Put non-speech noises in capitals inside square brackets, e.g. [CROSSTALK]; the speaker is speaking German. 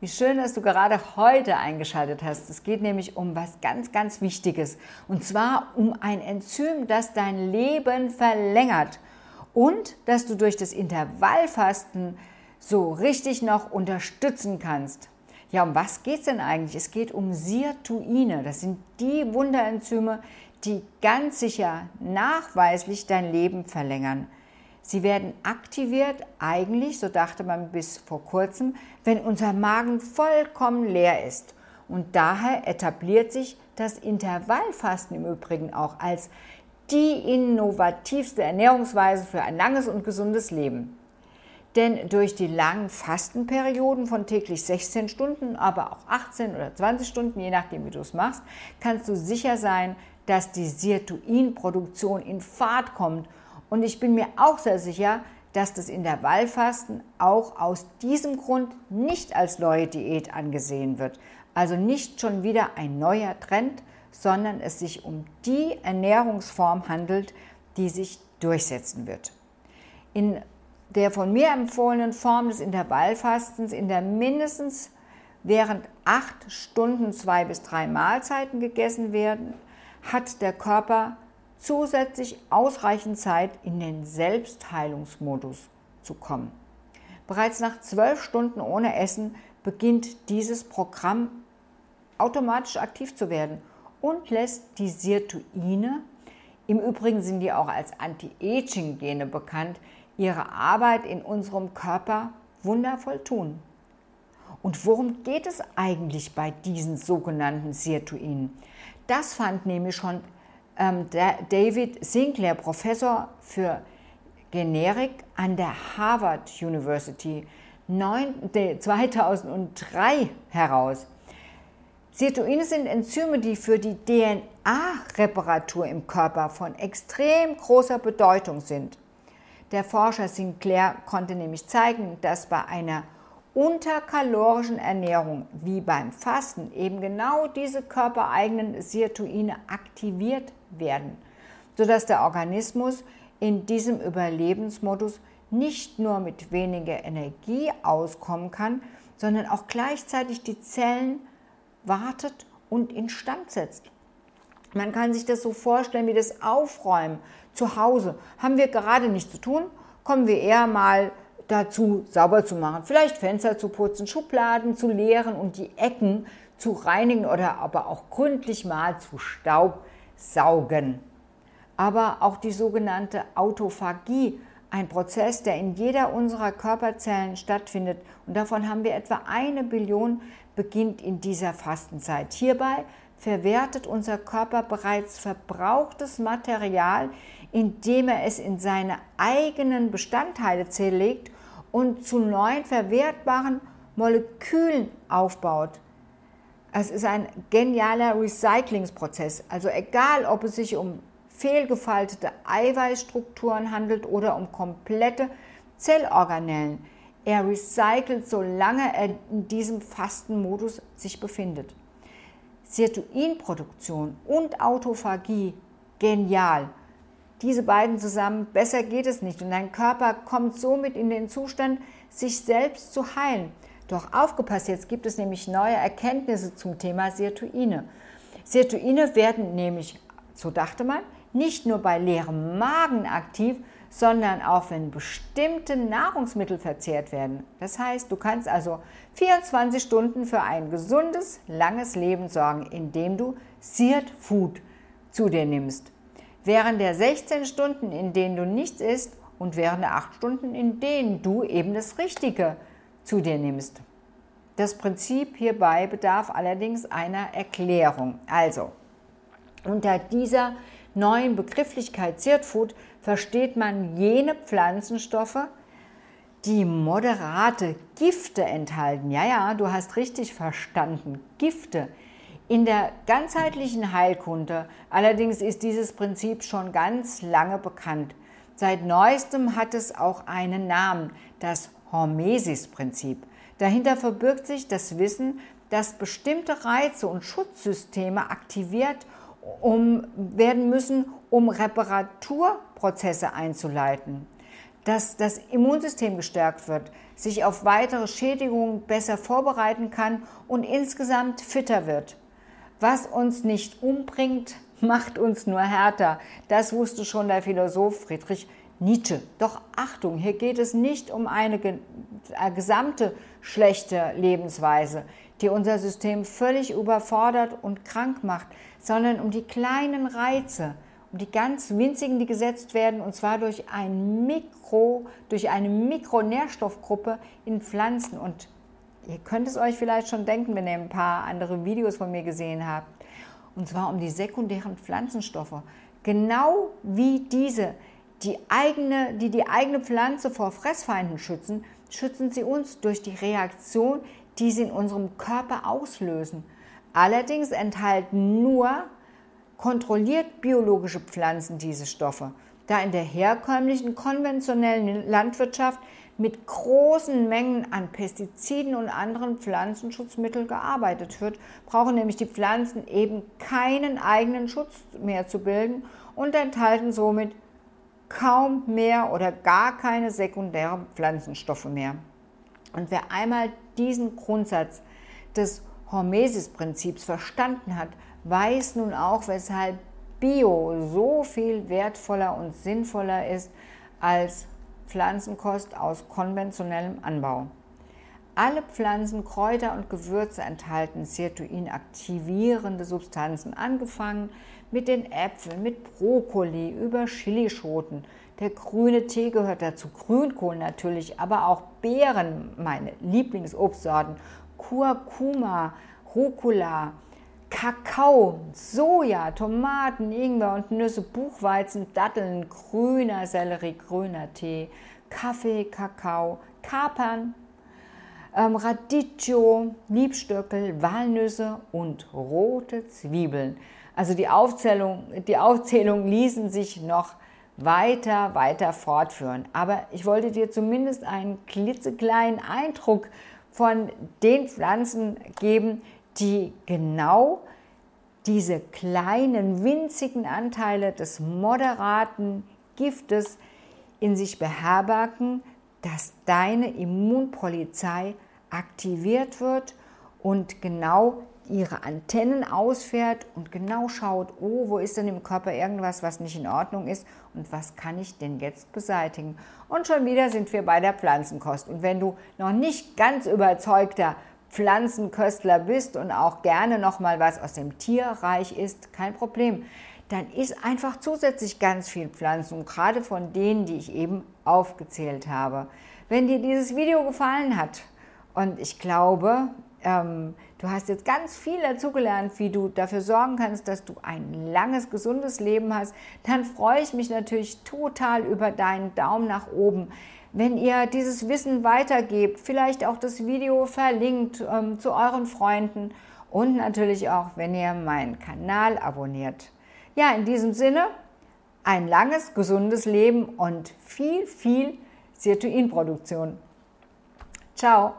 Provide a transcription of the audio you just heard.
Wie schön, dass du gerade heute eingeschaltet hast. Es geht nämlich um was ganz, ganz Wichtiges. Und zwar um ein Enzym, das dein Leben verlängert und das du durch das Intervallfasten so richtig noch unterstützen kannst. Ja, um was geht es denn eigentlich? Es geht um Sirtuine. Das sind die Wunderenzyme, die ganz sicher nachweislich dein Leben verlängern. Sie werden aktiviert eigentlich, so dachte man bis vor kurzem, wenn unser Magen vollkommen leer ist. Und daher etabliert sich das Intervallfasten im Übrigen auch als die innovativste Ernährungsweise für ein langes und gesundes Leben. Denn durch die langen Fastenperioden von täglich 16 Stunden, aber auch 18 oder 20 Stunden, je nachdem wie du es machst, kannst du sicher sein, dass die Sirtuinproduktion in Fahrt kommt und ich bin mir auch sehr sicher, dass das Intervallfasten auch aus diesem Grund nicht als neue Diät angesehen wird. Also nicht schon wieder ein neuer Trend, sondern es sich um die Ernährungsform handelt, die sich durchsetzen wird. In der von mir empfohlenen Form des Intervallfastens, in der mindestens während acht Stunden zwei bis drei Mahlzeiten gegessen werden, hat der Körper zusätzlich ausreichend Zeit, in den Selbstheilungsmodus zu kommen. Bereits nach zwölf Stunden ohne Essen beginnt dieses Programm automatisch aktiv zu werden und lässt die Sirtuine, im Übrigen sind die auch als Anti-Aging-Gene bekannt, ihre Arbeit in unserem Körper wundervoll tun. Und worum geht es eigentlich bei diesen sogenannten Sirtuinen? Das fand nämlich schon David Sinclair, Professor für Generik an der Harvard University 2003 [LAUGHS] heraus. Sirtuine sind Enzyme, die für die DNA-Reparatur im Körper von extrem großer Bedeutung sind. Der Forscher Sinclair konnte nämlich zeigen, dass bei einer unterkalorischen Ernährung wie beim Fasten eben genau diese körpereigenen Sirtuine aktiviert werden, sodass der Organismus in diesem Überlebensmodus nicht nur mit weniger Energie auskommen kann, sondern auch gleichzeitig die Zellen wartet und instand setzt. Man kann sich das so vorstellen wie das Aufräumen zu Hause. Haben wir gerade nichts zu tun, kommen wir eher mal dazu, sauber zu machen. Vielleicht Fenster zu putzen, Schubladen zu leeren und die Ecken zu reinigen oder aber auch gründlich mal zu Staub saugen. Aber auch die sogenannte Autophagie, ein Prozess, der in jeder unserer Körperzellen stattfindet und davon haben wir etwa eine Billion, beginnt in dieser Fastenzeit. Hierbei verwertet unser Körper bereits verbrauchtes Material, indem er es in seine eigenen Bestandteile zerlegt und zu neuen verwertbaren Molekülen aufbaut. Es ist ein genialer Recyclingsprozess. Also egal, ob es sich um fehlgefaltete Eiweißstrukturen handelt oder um komplette Zellorganellen. Er recycelt, solange er in diesem Fastenmodus sich befindet. Sirtuinproduktion und Autophagie, genial. Diese beiden zusammen, besser geht es nicht. Und dein Körper kommt somit in den Zustand, sich selbst zu heilen. Doch aufgepasst, jetzt gibt es nämlich neue Erkenntnisse zum Thema Sirtuine. Sirtuine werden nämlich, so dachte man, nicht nur bei leerem Magen aktiv, sondern auch wenn bestimmte Nahrungsmittel verzehrt werden. Das heißt, du kannst also 24 Stunden für ein gesundes, langes Leben sorgen, indem du Sirt Food zu dir nimmst. Während der 16 Stunden, in denen du nichts isst und während der 8 Stunden, in denen du eben das Richtige zu dir nimmst. Das Prinzip hierbei bedarf allerdings einer Erklärung. Also, unter dieser neuen Begrifflichkeit Zirtfood versteht man jene Pflanzenstoffe, die moderate Gifte enthalten. Ja, ja, du hast richtig verstanden, Gifte. In der ganzheitlichen Heilkunde allerdings ist dieses Prinzip schon ganz lange bekannt. Seit neuestem hat es auch einen Namen, das Hormesis-Prinzip. Dahinter verbirgt sich das Wissen, dass bestimmte Reize und Schutzsysteme aktiviert um, werden müssen, um Reparaturprozesse einzuleiten. dass das Immunsystem gestärkt wird, sich auf weitere Schädigungen besser vorbereiten kann und insgesamt fitter wird. Was uns nicht umbringt, macht uns nur härter. Das wusste schon der Philosoph Friedrich Nietzsche. Doch Achtung, hier geht es nicht um eine, eine gesamte schlechte Lebensweise, die unser System völlig überfordert und krank macht, sondern um die kleinen Reize, um die ganz winzigen, die gesetzt werden, und zwar durch ein Mikro, durch eine Mikronährstoffgruppe in Pflanzen. Und ihr könnt es euch vielleicht schon denken, wenn ihr ein paar andere Videos von mir gesehen habt. Und zwar um die sekundären Pflanzenstoffe. Genau wie diese, die, eigene, die die eigene Pflanze vor Fressfeinden schützen, schützen sie uns durch die Reaktion, die sie in unserem Körper auslösen. Allerdings enthalten nur kontrolliert biologische Pflanzen diese Stoffe, da in der herkömmlichen konventionellen Landwirtschaft mit großen Mengen an Pestiziden und anderen Pflanzenschutzmitteln gearbeitet wird, brauchen nämlich die Pflanzen eben keinen eigenen Schutz mehr zu bilden und enthalten somit kaum mehr oder gar keine sekundären Pflanzenstoffe mehr. Und wer einmal diesen Grundsatz des Hormesis-Prinzips verstanden hat, weiß nun auch, weshalb Bio so viel wertvoller und sinnvoller ist als Pflanzenkost aus konventionellem Anbau. Alle Pflanzen, Kräuter und Gewürze enthalten Sirtuin-aktivierende Substanzen, angefangen mit den Äpfeln, mit Brokkoli, über Chilischoten. Der grüne Tee gehört dazu, Grünkohl natürlich, aber auch Beeren, meine Lieblingsobstsorten, Kurkuma, Rucola, Kakao, Soja, Tomaten, Ingwer und Nüsse, Buchweizen, Datteln, grüner Sellerie, grüner Tee, Kaffee, Kakao, Kapern, ähm, Radicchio, Liebstöckel, Walnüsse und rote Zwiebeln. Also die Aufzählung, die Aufzählung ließen sich noch weiter, weiter fortführen. Aber ich wollte dir zumindest einen klitzekleinen Eindruck von den Pflanzen geben, die genau diese kleinen, winzigen Anteile des moderaten Giftes in sich beherbergen, dass deine Immunpolizei aktiviert wird und genau ihre Antennen ausfährt und genau schaut, oh, wo ist denn im Körper irgendwas, was nicht in Ordnung ist und was kann ich denn jetzt beseitigen? Und schon wieder sind wir bei der Pflanzenkost. Und wenn du noch nicht ganz überzeugter Pflanzenköstler bist und auch gerne noch mal was aus dem Tierreich isst, kein Problem. Dann isst einfach zusätzlich ganz viel Pflanzen, gerade von denen, die ich eben aufgezählt habe. Wenn dir dieses Video gefallen hat und ich glaube, ähm, du hast jetzt ganz viel dazugelernt, wie du dafür sorgen kannst, dass du ein langes, gesundes Leben hast, dann freue ich mich natürlich total über deinen Daumen nach oben wenn ihr dieses Wissen weitergebt, vielleicht auch das Video verlinkt ähm, zu euren Freunden und natürlich auch, wenn ihr meinen Kanal abonniert. Ja, in diesem Sinne, ein langes, gesundes Leben und viel, viel Sirtuinproduktion. Ciao!